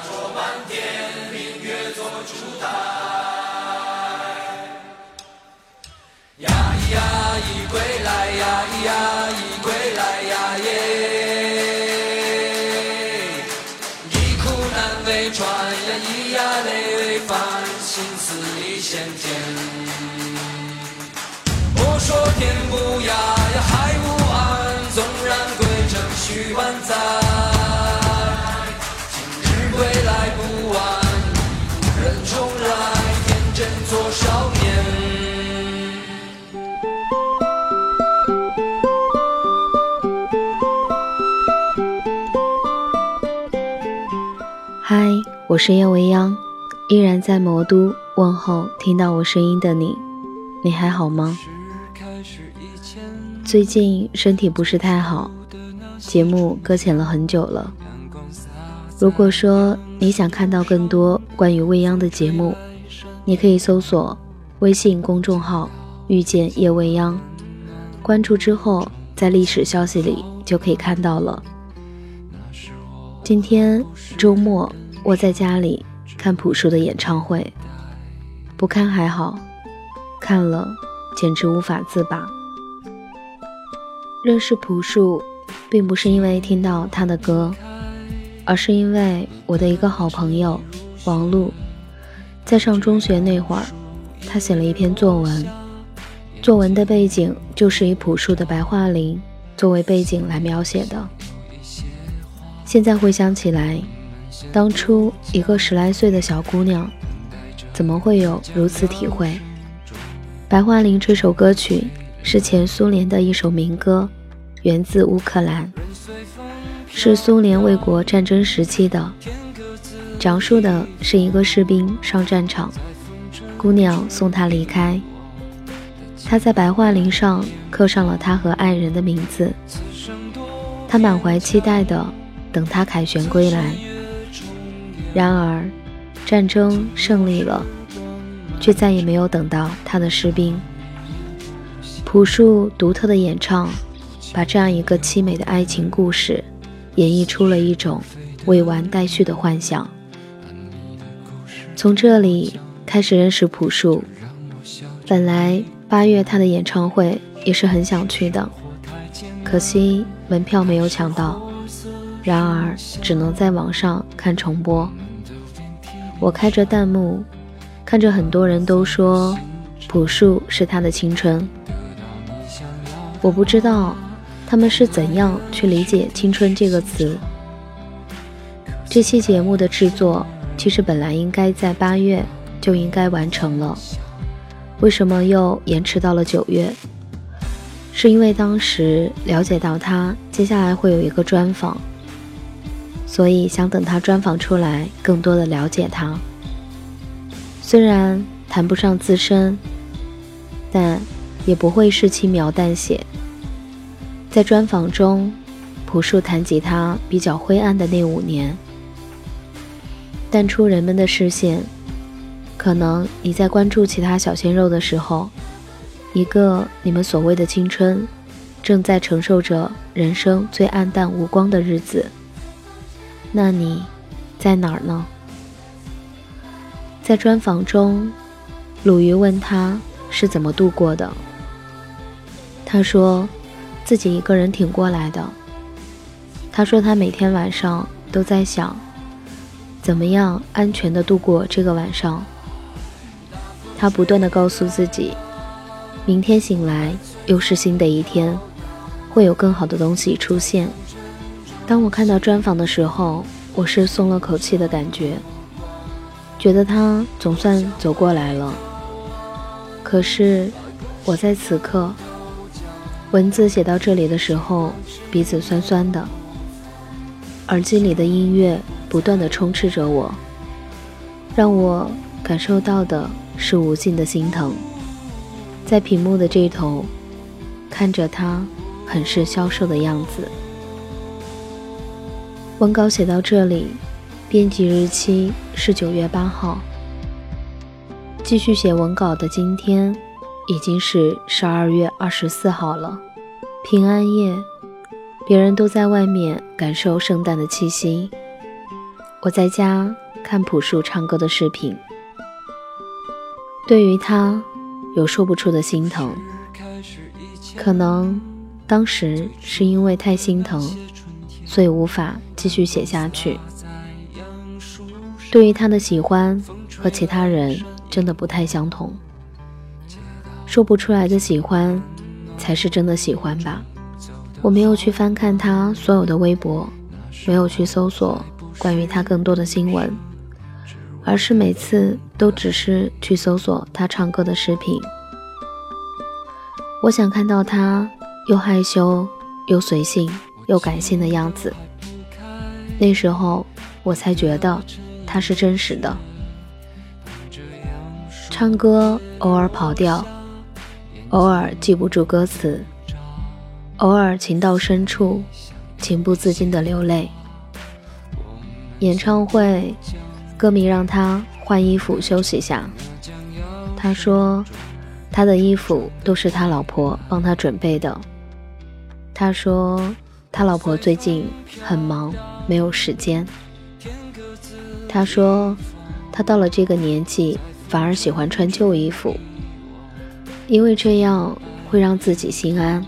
彩霞灼满天，明月做烛台。呀咿呀咿归来呀咿呀咿归来呀耶，一苦难为传呀咿呀泪为翻，心似一线天。莫说天不涯呀海无岸，纵然归程须万载。我是叶未央，依然在魔都问候听到我声音的你，你还好吗？最近身体不是太好，节目搁浅了很久了。如果说你想看到更多关于未央的节目，你可以搜索微信公众号“遇见叶未央”，关注之后在历史消息里就可以看到了。今天周末。窝在家里看朴树的演唱会，不看还好，看了简直无法自拔。认识朴树，并不是因为听到他的歌，而是因为我的一个好朋友王璐，在上中学那会儿，他写了一篇作文，作文的背景就是以朴树的《白桦林》作为背景来描写的。现在回想起来。当初一个十来岁的小姑娘，怎么会有如此体会？《白桦林》这首歌曲是前苏联的一首民歌，源自乌克兰，是苏联卫国战争时期的，讲述的是一个士兵上战场，姑娘送他离开，他在白桦林上刻上了他和爱人的名字，他满怀期待的等他凯旋归来。然而，战争胜利了，却再也没有等到他的士兵。朴树独特的演唱，把这样一个凄美的爱情故事，演绎出了一种未完待续的幻想。从这里开始认识朴树，本来八月他的演唱会也是很想去的，可惜门票没有抢到。然而，只能在网上看重播。我开着弹幕，看着很多人都说朴树是他的青春。我不知道他们是怎样去理解“青春”这个词。这期节目的制作其实本来应该在八月就应该完成了，为什么又延迟到了九月？是因为当时了解到他接下来会有一个专访。所以想等他专访出来，更多的了解他。虽然谈不上资深，但也不会是轻描淡写。在专访中，朴树谈及他比较灰暗的那五年，淡出人们的视线。可能你在关注其他小鲜肉的时候，一个你们所谓的青春，正在承受着人生最暗淡无光的日子。那你在哪儿呢？在专访中，鲁豫问他是怎么度过的。他说自己一个人挺过来的。他说他每天晚上都在想，怎么样安全的度过这个晚上。他不断的告诉自己，明天醒来又是新的一天，会有更好的东西出现。当我看到专访的时候，我是松了口气的感觉，觉得他总算走过来了。可是我在此刻，文字写到这里的时候，鼻子酸酸的，耳机里的音乐不断的充斥着我，让我感受到的是无尽的心疼。在屏幕的这头，看着他很是消瘦的样子。文稿写到这里，编辑日期是九月八号。继续写文稿的今天，已经是十二月二十四号了，平安夜，别人都在外面感受圣诞的气息，我在家看朴树唱歌的视频。对于他，有说不出的心疼，可能当时是因为太心疼，所以无法继续写下去。对于他的喜欢和其他人。真的不太相同，说不出来的喜欢，才是真的喜欢吧。我没有去翻看他所有的微博，没有去搜索关于他更多的新闻，而是每次都只是去搜索他唱歌的视频。我想看到他又害羞又随性又感性的样子，那时候我才觉得他是真实的。唱歌偶尔跑调，偶尔记不住歌词，偶尔情到深处，情不自禁的流泪。演唱会，歌迷让他换衣服休息下，他说他的衣服都是他老婆帮他准备的。他说他老婆最近很忙，没有时间。他说他到了这个年纪。反而喜欢穿旧衣服，因为这样会让自己心安。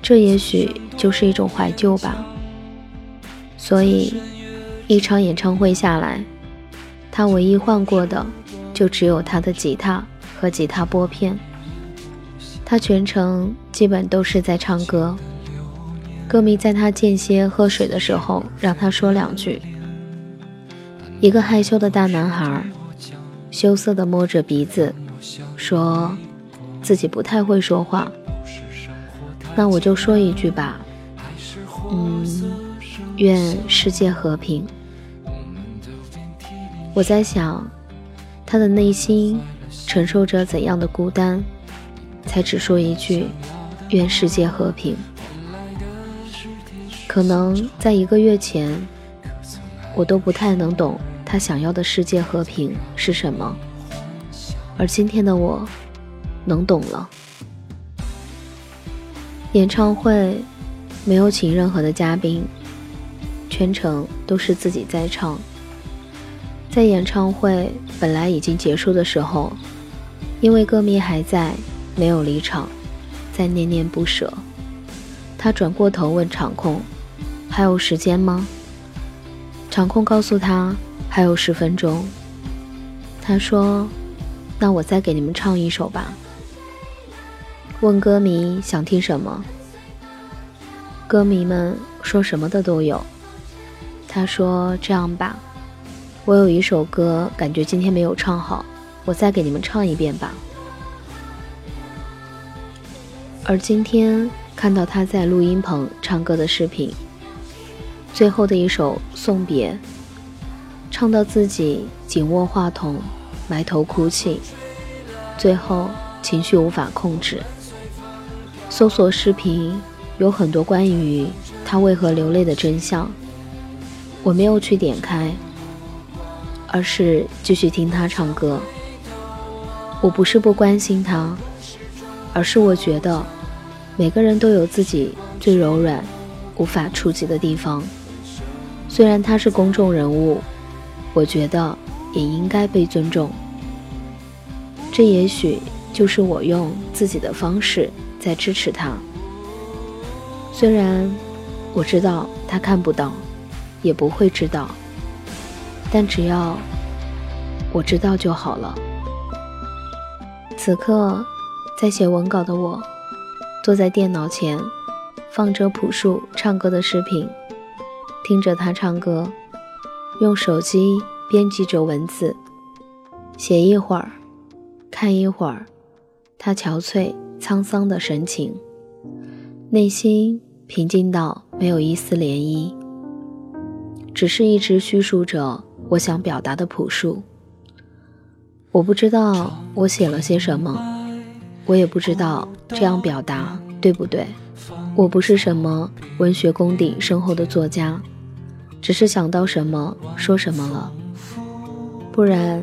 这也许就是一种怀旧吧。所以，一场演唱会下来，他唯一换过的就只有他的吉他和吉他拨片。他全程基本都是在唱歌。歌迷在他间歇喝水的时候，让他说两句。一个害羞的大男孩。羞涩地摸着鼻子，说：“自己不太会说话。”那我就说一句吧，嗯，愿世界和平。我在想，他的内心承受着怎样的孤单，才只说一句“愿世界和平”？可能在一个月前，我都不太能懂。他想要的世界和平是什么？而今天的我，能懂了。演唱会没有请任何的嘉宾，全程都是自己在唱。在演唱会本来已经结束的时候，因为歌迷还在，没有离场，在念念不舍。他转过头问场控：“还有时间吗？”场控告诉他。还有十分钟，他说：“那我再给你们唱一首吧。”问歌迷想听什么，歌迷们说什么的都有。他说：“这样吧，我有一首歌，感觉今天没有唱好，我再给你们唱一遍吧。”而今天看到他在录音棚唱歌的视频，最后的一首《送别》。唱到自己紧握话筒，埋头哭泣，最后情绪无法控制。搜索视频有很多关于他为何流泪的真相，我没有去点开，而是继续听他唱歌。我不是不关心他，而是我觉得每个人都有自己最柔软、无法触及的地方。虽然他是公众人物。我觉得也应该被尊重，这也许就是我用自己的方式在支持他。虽然我知道他看不到，也不会知道，但只要我知道就好了。此刻在写文稿的我，坐在电脑前，放着朴树唱歌的视频，听着他唱歌。用手机编辑着文字，写一会儿，看一会儿，他憔悴沧桑的神情，内心平静到没有一丝涟漪，只是一直叙述着我想表达的朴素。我不知道我写了些什么，我也不知道这样表达对不对。我不是什么文学功底深厚的作家。只是想到什么说什么了，不然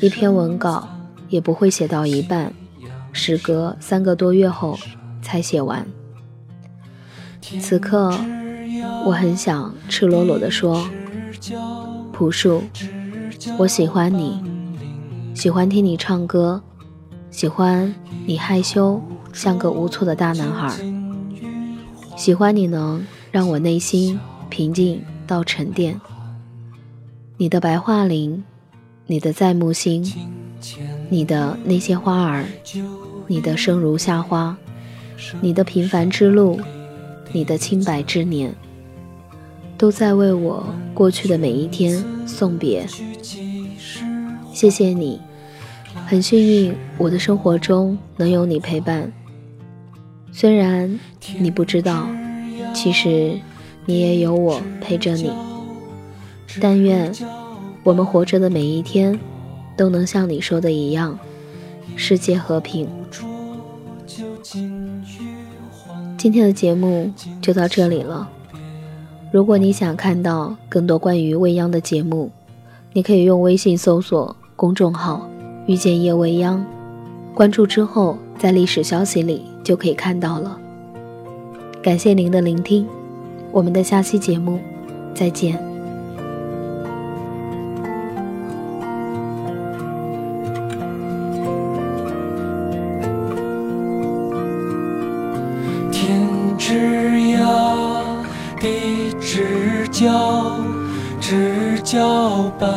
一篇文稿也不会写到一半，时隔三个多月后才写完。此刻，我很想赤裸裸地说：“朴树，我喜欢你，喜欢听你唱歌，喜欢你害羞像个无措的大男孩，喜欢你能让我内心平静到沉淀。你的白桦林，你的在木星，你的那些花儿，你的生如夏花，你的平凡之路。”你的清白之年，都在为我过去的每一天送别。谢谢你，很幸运我的生活中能有你陪伴。虽然你不知道，其实你也有我陪着你。但愿我们活着的每一天，都能像你说的一样，世界和平。今天的节目就到这里了。如果你想看到更多关于未央的节目，你可以用微信搜索公众号“遇见夜未央”，关注之后在历史消息里就可以看到了。感谢您的聆听，我们的下期节目再见。天之涯，地之角，知交半